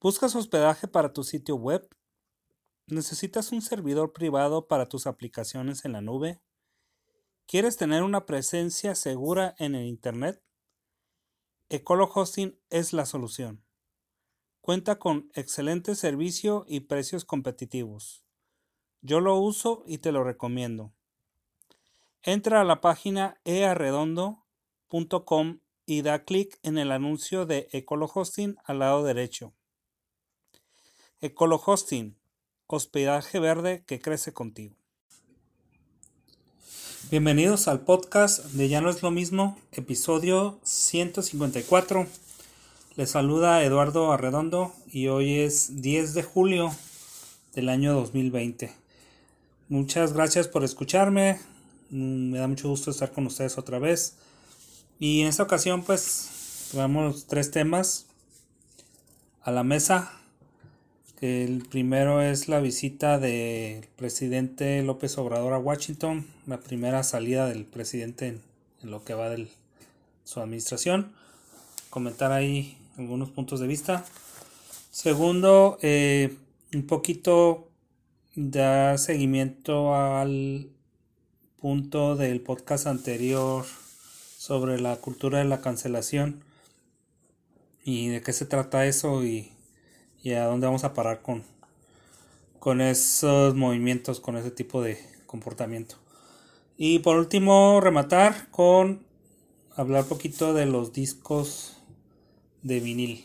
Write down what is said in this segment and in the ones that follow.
¿Buscas hospedaje para tu sitio web? ¿Necesitas un servidor privado para tus aplicaciones en la nube? ¿Quieres tener una presencia segura en el Internet? Ecolo Hosting es la solución. Cuenta con excelente servicio y precios competitivos. Yo lo uso y te lo recomiendo. Entra a la página earredondo.com y da clic en el anuncio de Ecolo Hosting al lado derecho. Ecolo Hosting, hospedaje verde que crece contigo. Bienvenidos al podcast de Ya no es lo mismo, episodio 154. Les saluda Eduardo Arredondo y hoy es 10 de julio del año 2020. Muchas gracias por escucharme. Mm, me da mucho gusto estar con ustedes otra vez. Y en esta ocasión pues traemos tres temas a la mesa el primero es la visita del presidente López Obrador a Washington, la primera salida del presidente en, lo que va de su administración. Comentar ahí algunos puntos de vista. Segundo, eh, un poquito dar seguimiento al punto del podcast anterior sobre la cultura de la cancelación y de qué se trata eso y y a dónde vamos a parar con, con esos movimientos, con ese tipo de comportamiento. Y por último, rematar con hablar poquito de los discos de vinil.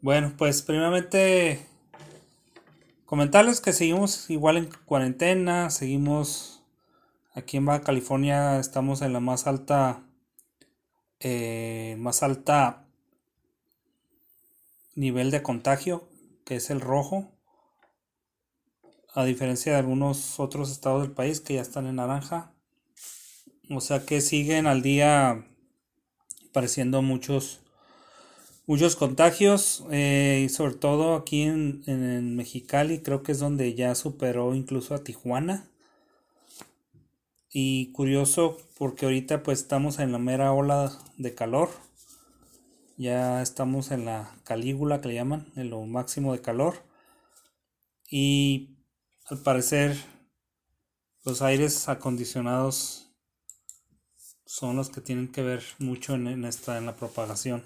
Bueno, pues primeramente comentarles que seguimos igual en cuarentena, seguimos aquí en Baja California, estamos en la más alta, eh, más alta nivel de contagio, que es el rojo, a diferencia de algunos otros estados del país que ya están en naranja. O sea que siguen al día apareciendo muchos muchos contagios eh, y sobre todo aquí en, en, Mexicali creo que es donde ya superó incluso a Tijuana y curioso porque ahorita pues estamos en la mera ola de calor ya estamos en la calígula que le llaman, en lo máximo de calor. Y al parecer los aires acondicionados son los que tienen que ver mucho en, esta en la propagación.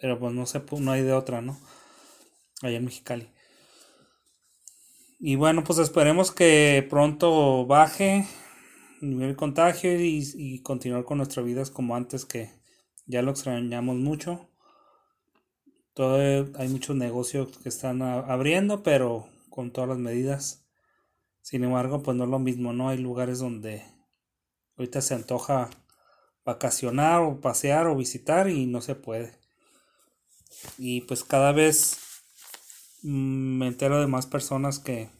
Pero pues no sé, no hay de otra, ¿no? Allá en Mexicali. Y bueno, pues esperemos que pronto baje el contagio y, y continuar con nuestras vidas como antes que ya lo extrañamos mucho. Todo, hay muchos negocios que están abriendo, pero con todas las medidas. Sin embargo, pues no es lo mismo, ¿no? Hay lugares donde ahorita se antoja vacacionar o pasear o visitar y no se puede. Y pues cada vez mm, me entero de más personas que,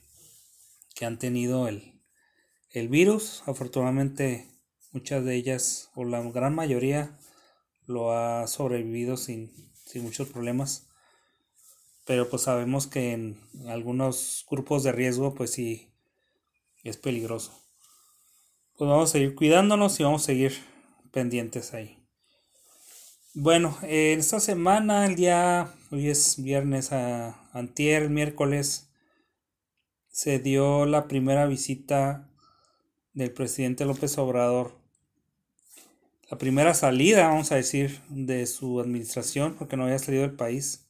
que han tenido el, el virus. Afortunadamente muchas de ellas o la gran mayoría lo ha sobrevivido sin, sin muchos problemas. Pero pues sabemos que en algunos grupos de riesgo pues sí es peligroso. Pues vamos a seguir cuidándonos y vamos a seguir pendientes ahí. Bueno, en esta semana, el día, hoy es viernes a antier, miércoles, se dio la primera visita del presidente López Obrador la primera salida, vamos a decir, de su administración, porque no había salido del país.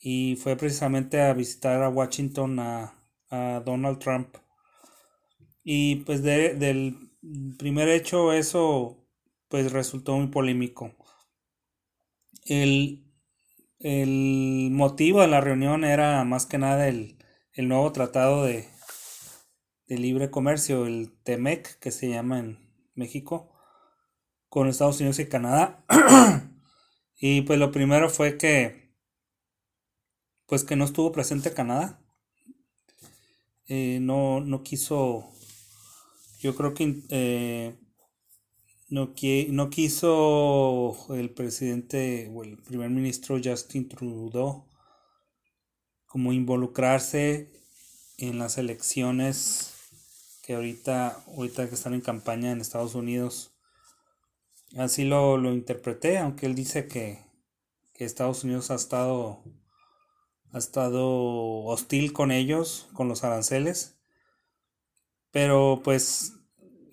Y fue precisamente a visitar a Washington a, Donald Trump. Y pues del primer hecho eso pues resultó muy polémico. El, el motivo de la reunión era más que nada el, el nuevo tratado de, de libre comercio, el TEMEC, que se llama en México con Estados Unidos y Canadá. y pues lo primero fue que pues que no estuvo presente Canadá. Eh, no, no quiso, yo creo que eh, no, no quiso el presidente o el primer ministro Justin Trudeau como involucrarse en las elecciones que ahorita, ahorita que están en campaña en Estados Unidos Así lo, lo interpreté, aunque él dice que, Estados Unidos ha estado ha estado hostil con ellos, con los aranceles. Pero pues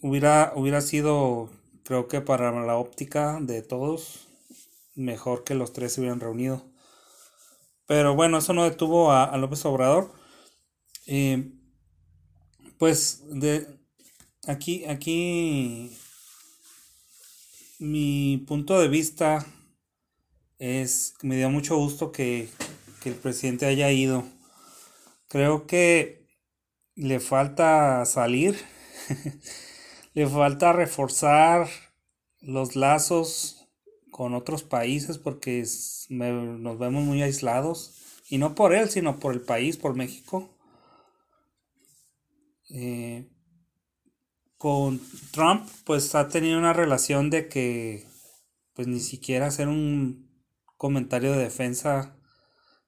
hubiera, hubiera sido, creo que para la óptica de todos, mejor que los tres se hubieran reunido. Pero bueno, eso no detuvo a, López Obrador. Eh, pues de aquí, aquí mi punto de vista es que me dio mucho gusto que, que el presidente haya ido. Creo que le falta salir, le falta reforzar los lazos con otros países porque nos vemos muy aislados. Y no por él, sino por el país, por México. Eh, con Trump, pues ha tenido una relación de que, pues ni siquiera hacer un comentario de defensa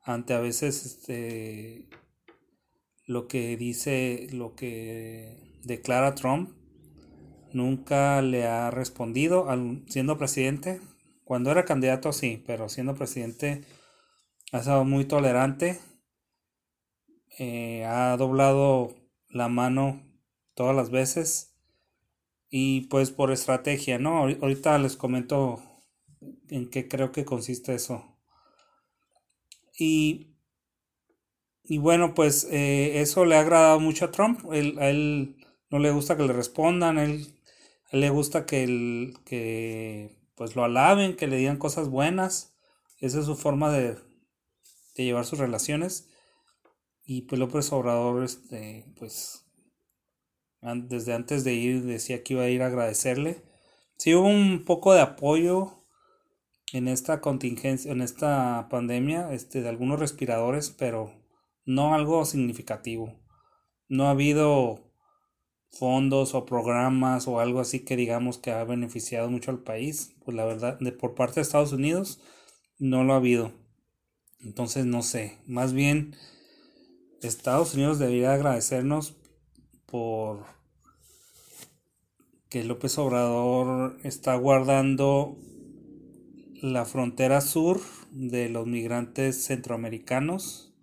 ante a veces este, lo que dice, lo que declara Trump, nunca le ha respondido, siendo presidente, cuando era candidato sí, pero siendo presidente ha sido muy tolerante. Eh, ha doblado la mano todas las veces. Y pues por estrategia, ¿no? Ahorita les comento en qué creo que consiste eso. Y, y bueno, pues eh, eso le ha agradado mucho a Trump. Él, a él no le gusta que le respondan, él, a él le gusta que, el, que pues lo alaben, que le digan cosas buenas. Esa es su forma de, llevar sus relaciones. Y pues López Obrador, este, pues, desde antes de ir decía que iba a ir a agradecerle. Sí hubo un poco de apoyo en esta contingencia, en esta pandemia, este, de algunos respiradores, pero no algo significativo. No ha habido fondos o programas o algo así que digamos que ha beneficiado mucho al país, pues la verdad, de por parte de Estados Unidos no lo ha habido. Entonces no sé, más bien Estados Unidos debería agradecernos por que López Obrador está guardando la frontera sur de los migrantes centroamericanos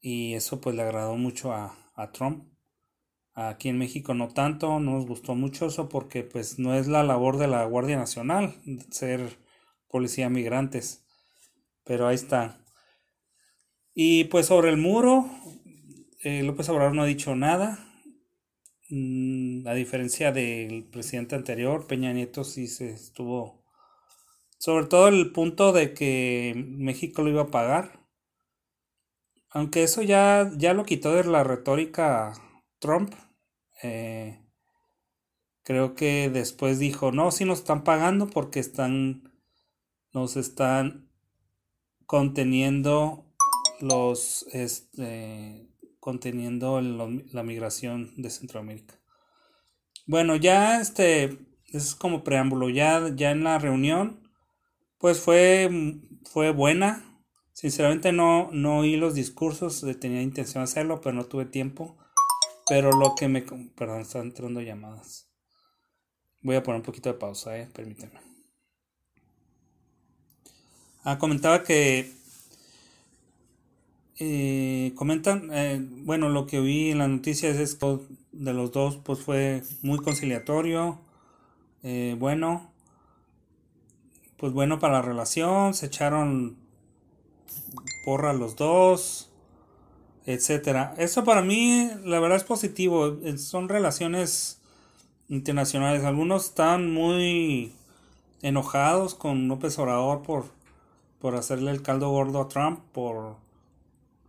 y eso pues le agradó mucho a, a Trump Aquí en México no tanto, no nos gustó mucho eso porque pues no es la labor de la Guardia Nacional ser policía migrantes. Pero ahí está. Y pues sobre el muro, eh, López Obrador no ha dicho nada. Mm, a diferencia del presidente anterior, Peña Nieto sí se estuvo... Sobre todo el punto de que México lo iba a pagar. Aunque eso ya, ya lo quitó de la retórica Trump, eh, creo que después dijo, no, si nos están pagando porque están, nos están conteniendo los, este, conteniendo la migración de Centroamérica. Bueno, ya este, es como preámbulo, ya, ya en la reunión, pues fue, fue buena. Sinceramente no, no oí los discursos, tenía intención de hacerlo, pero no tuve tiempo. Pero lo que me... Perdón, están entrando llamadas. Voy a poner un poquito de pausa, eh, permítanme. Ah, comentaba que... Eh, comentan, eh, bueno, lo que vi en las noticias es que de los dos pues fue muy conciliatorio, eh, bueno, pues bueno para la relación, se echaron porra los dos, etcétera. Eso para mí, la verdad es positivo. Son relaciones internacionales. Algunos están muy enojados con López Obrador por, por hacerle el caldo gordo a Trump, por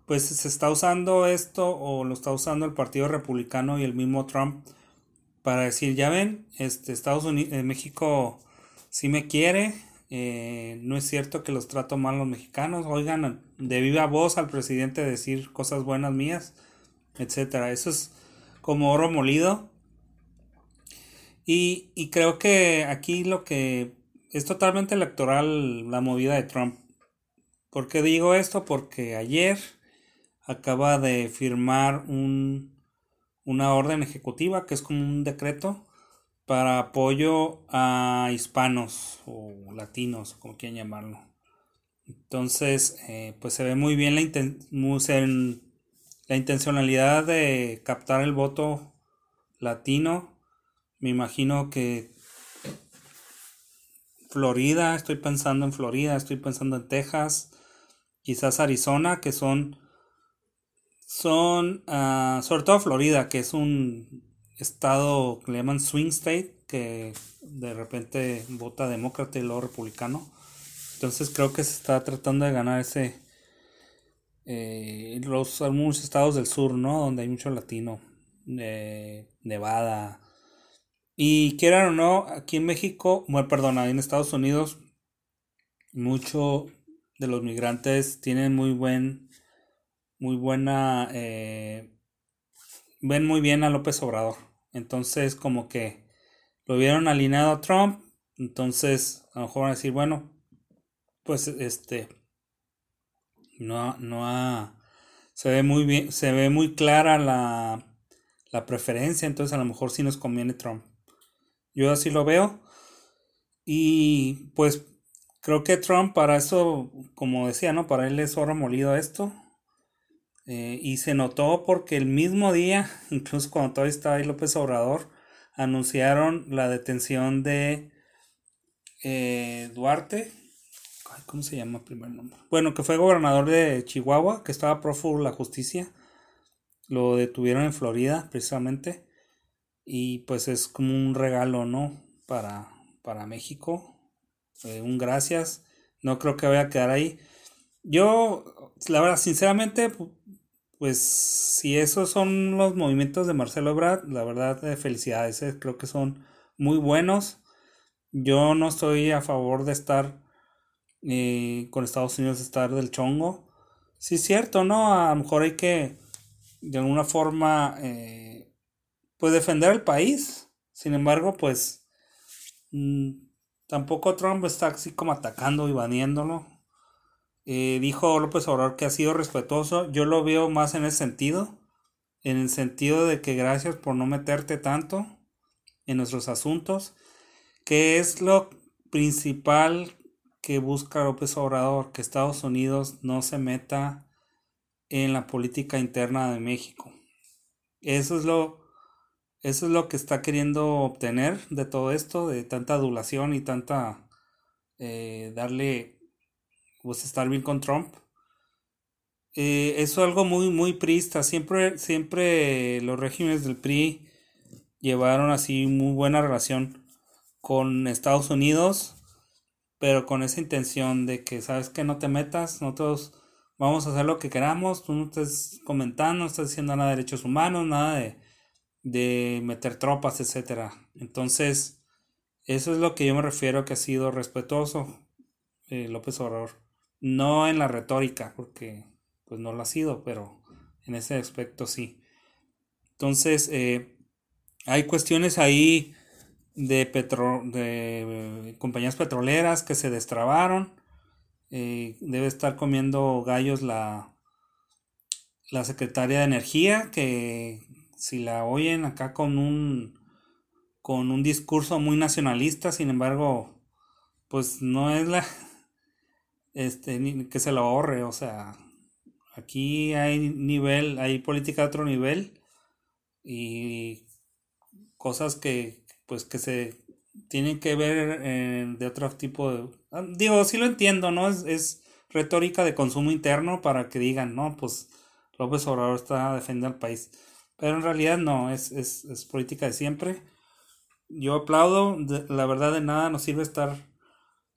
pues se está usando esto o lo está usando el Partido Republicano y el mismo Trump para decir, ya ven, este Estados Unidos, eh, México sí me quiere, eh, no es cierto que los trato mal los mexicanos. Oigan, de viva voz al presidente decir cosas buenas mías, etcétera. Eso es como oro molido. Y, y creo que aquí lo que es totalmente electoral la movida de Trump. ¿Por qué digo esto? Porque ayer acaba de firmar un, una orden ejecutiva que es como un decreto para apoyo a hispanos o latinos, como quieran llamarlo. Entonces, eh, pues se ve muy bien la, la intencionalidad de captar el voto latino. Me imagino que Florida, estoy pensando en Florida, estoy pensando en Texas, quizás Arizona, que son, son, uh, sobre todo Florida, que es un estado que le llaman swing state, que de repente vota demócrata y luego republicano. Entonces creo que se está tratando de ganar ese, eh, los algunos estados del sur, ¿no? Donde hay mucho latino, eh, Nevada. Y quieran o no, aquí en México, bueno, perdón, en Estados Unidos, mucho de los migrantes tienen muy buen, muy buena, eh, ven muy bien a López Obrador. Entonces, como que lo vieron alineado a Trump. Entonces, a lo mejor van a decir, bueno, pues este, no, no se ve muy bien, se ve muy clara la, la preferencia. Entonces, a lo mejor sí nos conviene Trump. Yo así lo veo. Y pues creo que Trump para eso, como decía, ¿no? Para él es oro molido esto. Eh, y se notó porque el mismo día, incluso cuando todavía estaba ahí López Obrador, anunciaron la detención de eh, Duarte. ¿Cómo se llama el primer nombre? Bueno, que fue gobernador de Chihuahua, que estaba prófugo de la justicia. Lo detuvieron en Florida, precisamente. Y pues es como un regalo, ¿no? Para, para México. Eh, un gracias. No creo que vaya a quedar ahí. Yo, la verdad, sinceramente, pues si esos son los movimientos de Marcelo Ebrard, la verdad, de felicidades. Eh, creo que son muy buenos. Yo no estoy a favor de estar eh, con Estados Unidos, estar del chongo. Sí, es cierto, ¿no? A lo mejor hay que, de alguna forma, pues defender el país. Sin embargo, pues mm, tampoco Trump está así como atacando y baniéndolo. Eh, dijo López Obrador que ha sido respetuoso. Yo lo veo más en ese sentido. En el sentido de que gracias por no meterte tanto en nuestros asuntos. Que es lo principal que busca López Obrador? Que Estados Unidos no se meta en la política interna de México. Eso es lo eso es lo que está queriendo obtener de todo esto, de tanta adulación y tanta eh, darle, pues estar bien con Trump. Eh, eso es algo muy, muy prista. Siempre, siempre los regímenes del PRI llevaron así muy buena relación con Estados Unidos, pero con esa intención de que, sabes que no te metas, nosotros vamos a hacer lo que queramos, tú no estés comentando, no estás diciendo nada de derechos humanos, nada de de meter tropas, etcétera. Entonces, eso es lo que yo me refiero que ha sido respetuoso eh, López Obrador. No en la retórica, porque pues no lo ha sido, pero en ese aspecto sí. Entonces, eh, hay cuestiones ahí de, petro, de eh, compañías petroleras que se destrabaron. debe estar comiendo gallos la, la secretaria de Energía, que si la oyen acá con un con un discurso muy nacionalista, sin embargo, pues no es la este que se lo ahorre, o sea, aquí hay nivel, hay política de otro nivel y cosas que pues que se tienen que ver de otro tipo de ah, digo, sí lo entiendo, ¿no? Es, es retórica de consumo interno para que digan, no, pues López Obrador está defendiendo al país. Pero en realidad no, es, es, política de siempre. Yo aplaudo, la verdad de nada nos sirve estar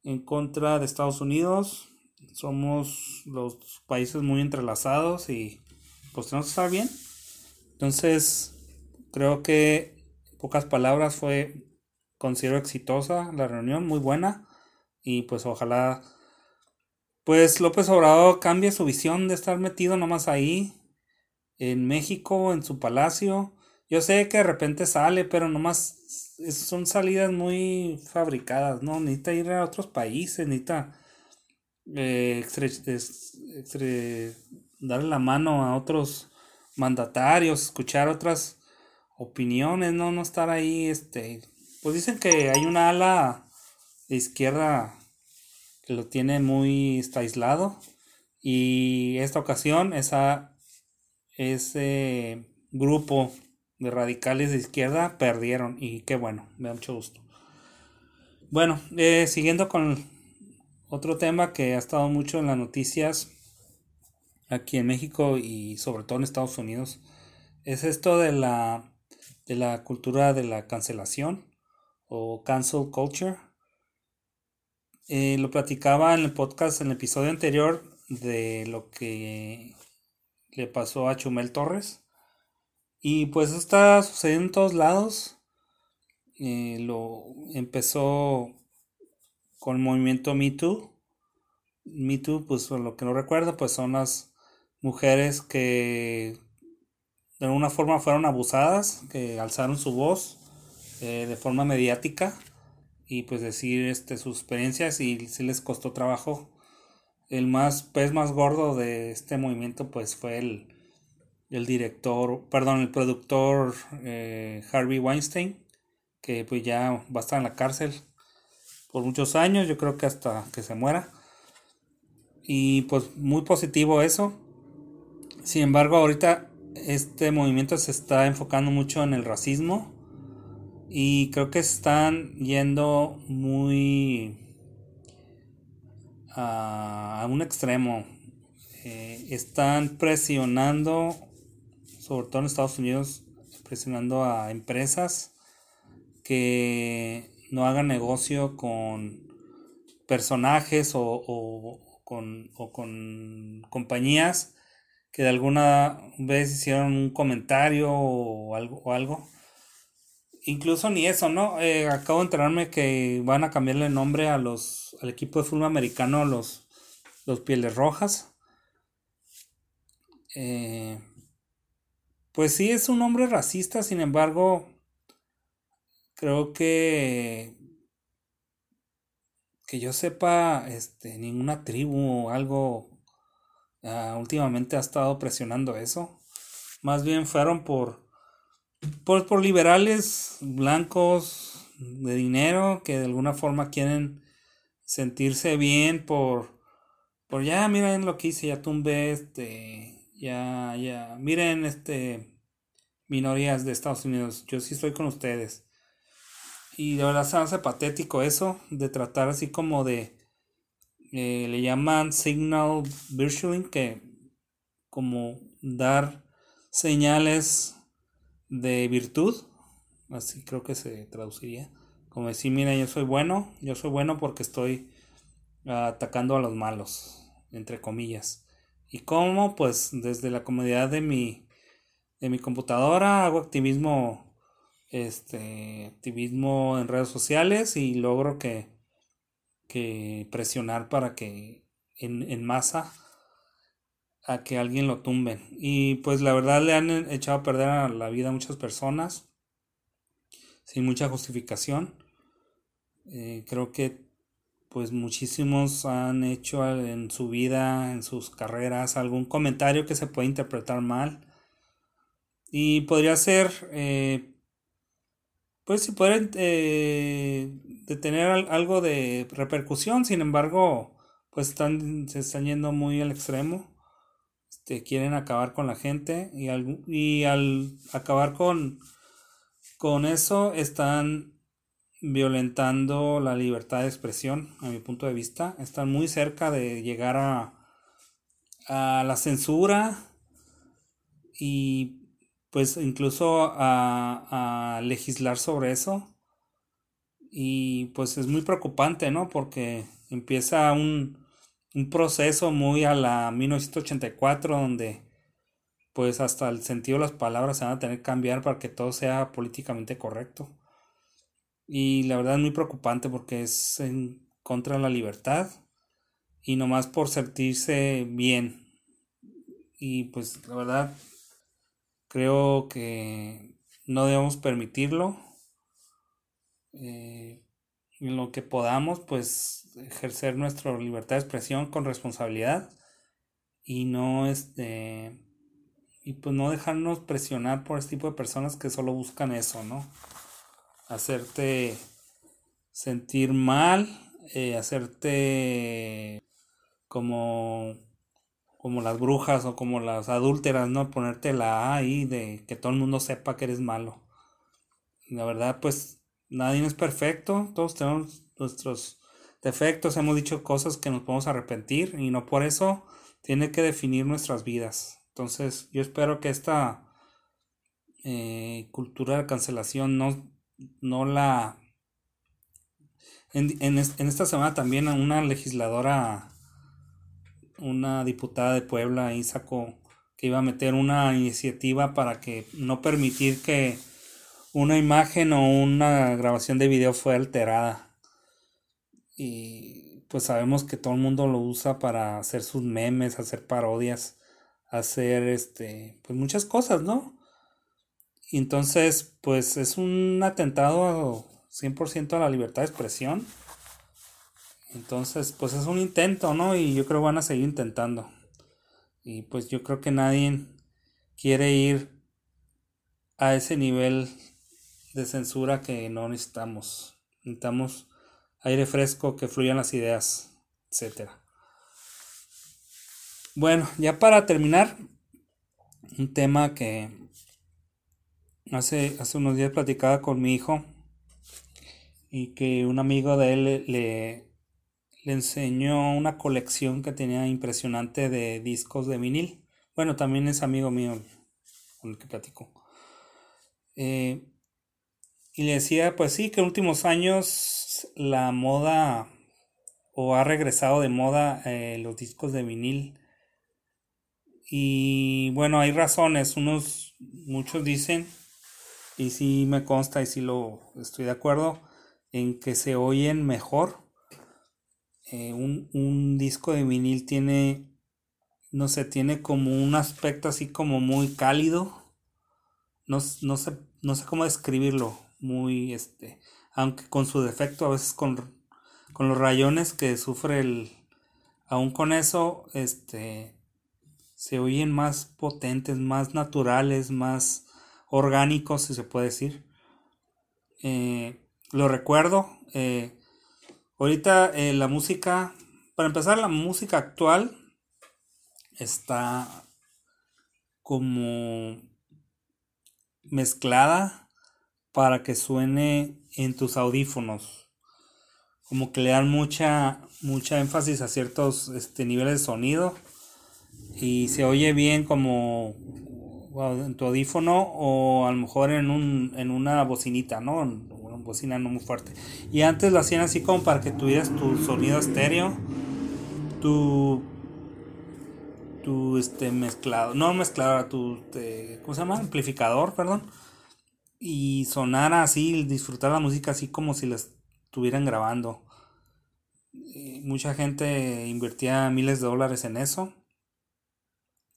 en contra de Estados Unidos. Somos los países muy entrelazados y pues tenemos que estar bien. Entonces, creo que pocas palabras fue, considero exitosa la reunión, muy buena. Y pues ojalá, pues López Obrador cambie su visión de estar metido nomás ahí en México, en su palacio. Yo sé que de repente sale, pero nomás son salidas muy fabricadas, ¿no? Necesita ir a otros países, necesita eh, darle la mano a otros mandatarios, escuchar otras opiniones, ¿no? No estar ahí, este... Pues dicen que hay una ala de izquierda que lo tiene muy está aislado y esta ocasión esa ese grupo de radicales de izquierda perdieron y qué bueno, me da mucho gusto. Bueno, eh, siguiendo con otro tema que ha estado mucho en las noticias aquí en México y sobre todo en Estados Unidos es esto de la de la cultura de la cancelación o cancel culture. Eh, lo platicaba en el podcast en el episodio anterior de lo que le pasó a Chumel Torres y pues está sucediendo en todos lados. Eh, lo empezó con el movimiento Me Too. Me Too, pues lo que no recuerdo, pues son las mujeres que de alguna forma fueron abusadas, que alzaron su voz eh, de forma mediática y pues decir este, sus experiencias y si les costó trabajo. El más pez más gordo de este movimiento pues fue el, el director, perdón, el productor eh, Harvey Weinstein, que pues ya va a estar en la cárcel por muchos años, yo creo que hasta que se muera. Y pues muy positivo eso. Sin embargo, ahorita este movimiento se está enfocando mucho en el racismo y creo que están yendo muy a, un extremo. Eh, están presionando sobre todo en Estados Unidos, presionando a empresas que no hagan negocio con personajes o, con, compañías que de alguna vez hicieron un comentario o algo. O algo. Incluso ni eso, ¿no? Eh, acabo de enterarme que van a cambiarle el nombre a los, al equipo de fútbol americano, los, los Pieles Rojas. Eh, pues sí, es un hombre racista, sin embargo, creo que que yo sepa, este, ninguna tribu o algo ah, últimamente ha estado presionando eso. Más bien fueron por, por, por liberales blancos de dinero que de alguna forma quieren sentirse bien por, por ya miren lo que hice, ya tumbé este ya, ya. Miren, este. Minorías de Estados Unidos. Yo sí estoy con ustedes. Y de verdad se hace patético eso. De tratar así como de. Eh, le llaman signal virtualing. Que. Como dar señales de virtud. Así creo que se traduciría. Como decir, mira, yo soy bueno. Yo soy bueno porque estoy atacando a los malos. Entre comillas. ¿Y cómo? Pues desde la comodidad de mi, de mi computadora hago activismo, este, activismo en redes sociales y logro que, que presionar para que en, en masa a que alguien lo tumbe. Y pues la verdad le han echado a perder la vida a muchas personas sin mucha justificación. Eh, creo que pues muchísimos han hecho en su vida, en sus carreras, algún comentario que se puede interpretar mal. Y podría ser, eh, pues si pueden eh, tener algo de repercusión, sin embargo, pues están, se están yendo muy al extremo. Este, quieren acabar con la gente y al, y al acabar con, con eso están violentando la libertad de expresión, a mi punto de vista. Están muy cerca de llegar a, a la censura y pues incluso a, a, legislar sobre eso. Y pues es muy preocupante, ¿no? Porque empieza un, un proceso muy a la 1984 donde pues hasta el sentido de las palabras se van a tener que cambiar para que todo sea políticamente correcto. Y la verdad es muy preocupante porque es en contra de la libertad y nomás por sentirse bien. Y pues la verdad creo que no debemos permitirlo. Eh, lo que podamos, pues ejercer nuestra libertad de expresión con responsabilidad y no este y pues no dejarnos presionar por este tipo de personas que solo buscan eso, ¿no? Hacerte sentir mal eh, hacerte como como las brujas o como las adúlteras, ¿no? Ponerte la A ahí de que todo el mundo sepa que eres malo. La verdad, pues nadie es perfecto, todos tenemos nuestros defectos, hemos dicho cosas que nos podemos arrepentir y no por eso tiene que definir nuestras vidas. Entonces, yo espero que esta eh, cultura de cancelación no, no la... En, en esta semana también una legisladora una diputada de Puebla ahí sacó que iba a meter una iniciativa para que no permitir que una imagen o una grabación de video fue alterada. Y pues sabemos que todo el mundo lo usa para hacer sus memes, hacer parodias, hacer este, pues muchas cosas, ¿no? Entonces, pues es un atentado 100% a la libertad de expresión. Entonces, pues es un intento, ¿no? Y yo creo que van a seguir intentando. Y pues yo creo que nadie quiere ir a ese nivel de censura que no necesitamos. Necesitamos aire fresco, que fluyan las ideas, etc. Bueno, ya para terminar, un tema que hace, hace unos días platicaba con mi hijo y que un amigo de él le, le enseñó una colección que tenía impresionante de discos de vinil. Bueno, también es amigo mío con el que platico. Eh, y le decía, pues sí, que en últimos años la moda o ha regresado de moda eh, los discos de vinil. Y bueno, hay razones. Unos, muchos dicen, y sí me consta y sí lo estoy de acuerdo, en que se oyen mejor eh, un, disco de vinil tiene, no sé, tiene como un aspecto así como muy cálido. No, no, sé, no sé cómo describirlo. Muy, este, aunque con su defecto, a veces con, con los rayones que sufre el, aún con eso, este, se oyen más potentes, más naturales, más orgánicos, si se puede decir. Eh, lo recuerdo, eh, Ahorita eh, la música, para empezar, la música actual está como mezclada para que suene en tus audífonos. Como que le dan mucha, mucha énfasis a ciertos este, niveles de sonido. Y se oye bien como en tu audífono o a lo mejor en, un, en una bocinita, ¿no? bocina no muy fuerte. Y antes lo hacían así como para que tuvieras tu sonido estéreo, tu tu este mezclado, no mezclado, tu ¿cómo se llama? amplificador, perdón. Y sonara así, disfrutar la música así como si la estuvieran grabando. mucha gente invertía miles de dólares en eso.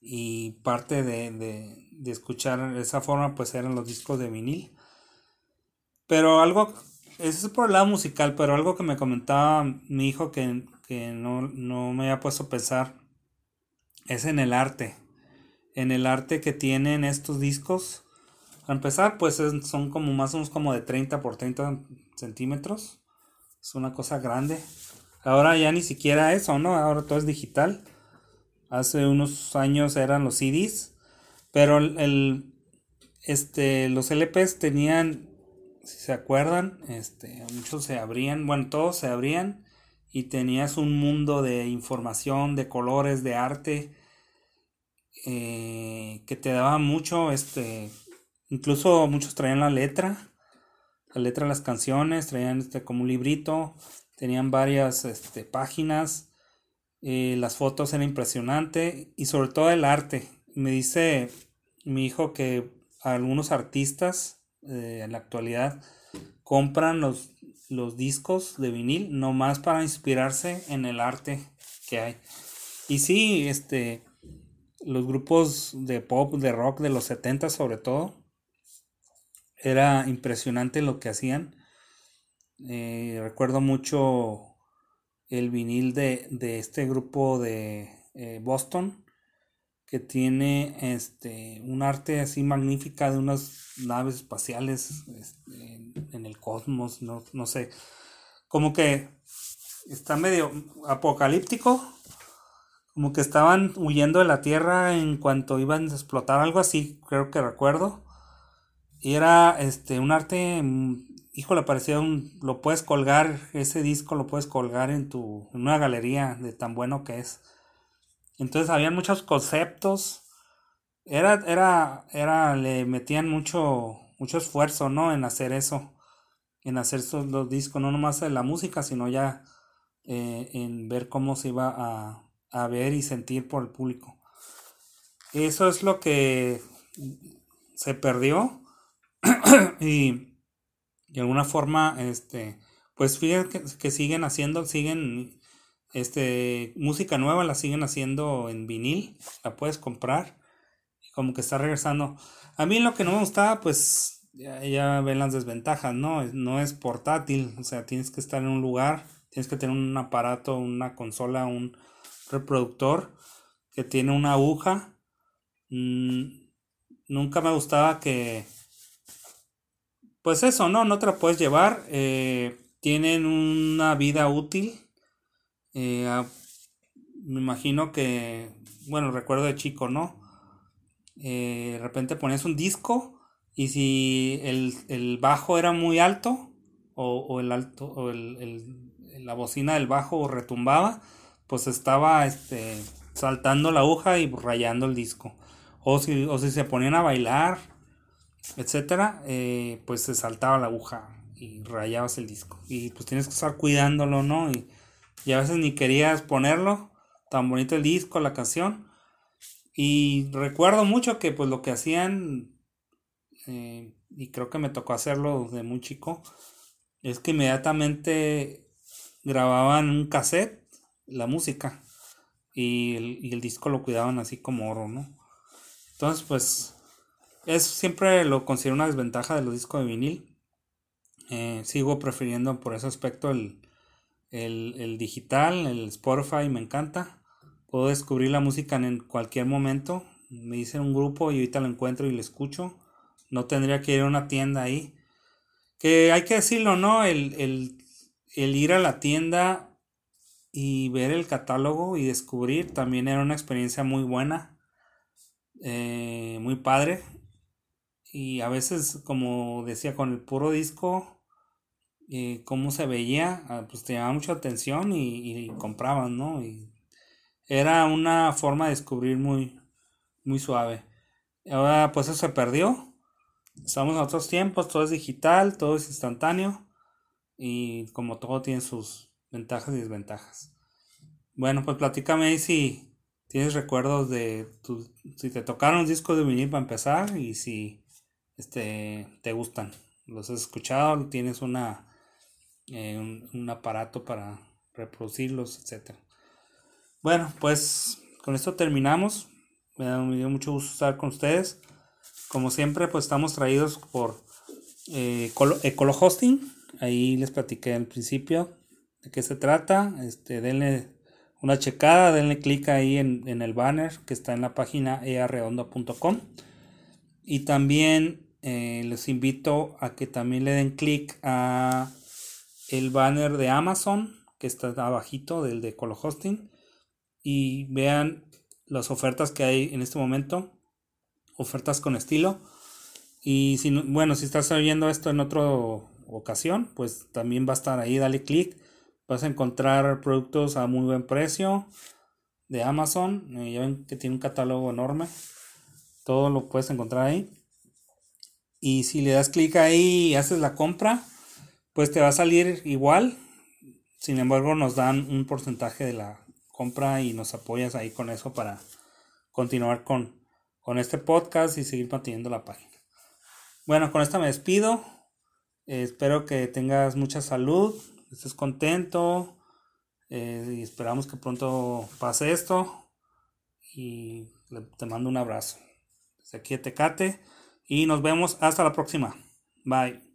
Y parte de, de, de escuchar esa forma pues eran los discos de vinil. Pero algo, eso es por el lado musical, pero algo que me comentaba mi hijo que, no, me había puesto a pensar es en el arte. En el arte que tienen estos discos. Para empezar, pues son como más o menos como de 30 por 30 centímetros. Es una cosa grande. Ahora ya ni siquiera eso, ¿no? Ahora todo es digital. Hace unos años eran los CDs. Pero el, este, los LPs tenían si se acuerdan, este, muchos se abrían, bueno, todos se abrían y tenías un mundo de información, de colores, de arte, eh, que te daba mucho, este, incluso muchos traían la letra, la letra de las canciones, traían este como un librito, tenían varias este, páginas, eh, las fotos eran impresionantes y sobre todo el arte. Me dice mi hijo que algunos artistas eh, en la actualidad compran los, los discos de vinil nomás para inspirarse en el arte que hay. Y sí, este, los grupos de pop, de rock de los 70 sobre todo, era impresionante lo que hacían. Eh, recuerdo mucho el vinil de, de este grupo de eh, Boston, que tiene este un arte así magnífica de unas naves espaciales este, en, el cosmos, no, no, sé. Como que está medio apocalíptico. Como que estaban huyendo de la Tierra en cuanto iban a explotar algo así, creo que recuerdo. Y era este un arte, mm, híjole, parecía un, lo puedes colgar, ese disco lo puedes colgar en tu, en una galería de tan bueno que es. Entonces había muchos conceptos. Era, era, era, le metían mucho, mucho esfuerzo, ¿no? En hacer eso. En hacer esos los discos, no nomás de la música, sino ya eh, en ver cómo se iba a, a ver y sentir por el público. Eso es lo que se perdió y de alguna forma, este, pues fíjate que, siguen haciendo, siguen, este, música nueva la siguen haciendo en vinil, la puedes comprar y como que está regresando. A mí lo que no me gustaba, pues ya, ya ven las desventajas, ¿no? No es portátil, o sea, tienes que estar en un lugar, tienes que tener un aparato, una consola, un reproductor que tiene una aguja. Mm, nunca me gustaba que pues eso, ¿no? No te la puedes llevar. Eh, tienen una vida útil. Eh, me imagino que, bueno, recuerdo de chico, ¿no? Eh, de repente ponías un disco y si el, bajo era muy alto o, el alto o el, la bocina del bajo retumbaba, pues estaba este, saltando la aguja y rayando el disco. O si, o si se ponían a bailar etcétera, eh, pues se saltaba la aguja y rayabas el disco. Y pues tienes que estar cuidándolo, ¿no? Y, a veces ni querías ponerlo, tan bonito el disco, la canción. Y recuerdo mucho que pues lo que hacían, eh, y creo que me tocó hacerlo de muy chico, es que inmediatamente grababan un cassette, la música, y el, y el disco lo cuidaban así como oro, ¿no? Entonces pues es siempre lo considero una desventaja de los discos de vinil. Eh, sigo prefiriendo por ese aspecto el, el, digital, el Spotify, me encanta. Puedo descubrir la música en cualquier momento. Me dicen un grupo y ahorita lo encuentro y lo escucho. No tendría que ir a una tienda ahí. Que hay que decirlo, ¿no? El, el, el ir a la tienda y ver el catálogo y descubrir también era una experiencia muy buena. Eh, muy padre y a veces, como decía, con el puro disco, eh, cómo se veía, ah, pues te llamaba mucha atención y, y compraban, ¿no? Y era una forma de descubrir muy, muy suave. Ahora, pues eso se perdió. Estamos en otros tiempos, todo es digital, todo es instantáneo y como todo tiene sus ventajas y desventajas. Bueno, pues platícame ahí si tienes recuerdos de tu, si te tocaron discos de vinil para empezar y si este, te gustan. Los has escuchado, tienes una, eh, un, aparato para reproducirlos, etc. Bueno, pues con esto terminamos. Me dio mucho gusto estar con ustedes. Como siempre, pues estamos traídos por eh, Ecolo Hosting. Ahí les platiqué al principio de qué se trata. Este, denle una checada, denle clic ahí en, en, el banner que está en la página earredondo.com. Y también eh, les invito a que también le den clic a el banner de Amazon que está abajito del de Colo Hosting y vean las ofertas que hay en este momento ofertas con estilo. Y si bueno si estás oyendo esto en otra ocasión pues también va a estar ahí dale clic. Vas a encontrar productos a muy buen precio de Amazon eh, ya ven que tiene un catálogo enorme. Todo lo puedes encontrar ahí y si le das clic ahí y haces la compra, pues te va a salir igual. Sin embargo, nos dan un porcentaje de la compra y nos apoyas ahí con eso para continuar con, con este podcast y seguir manteniendo la página. Bueno, con esta me despido. espero que tengas mucha salud, estés contento eh, y esperamos que pronto pase esto. Y te mando un abrazo. Desde aquí Tecate y nos vemos hasta la próxima. Bye.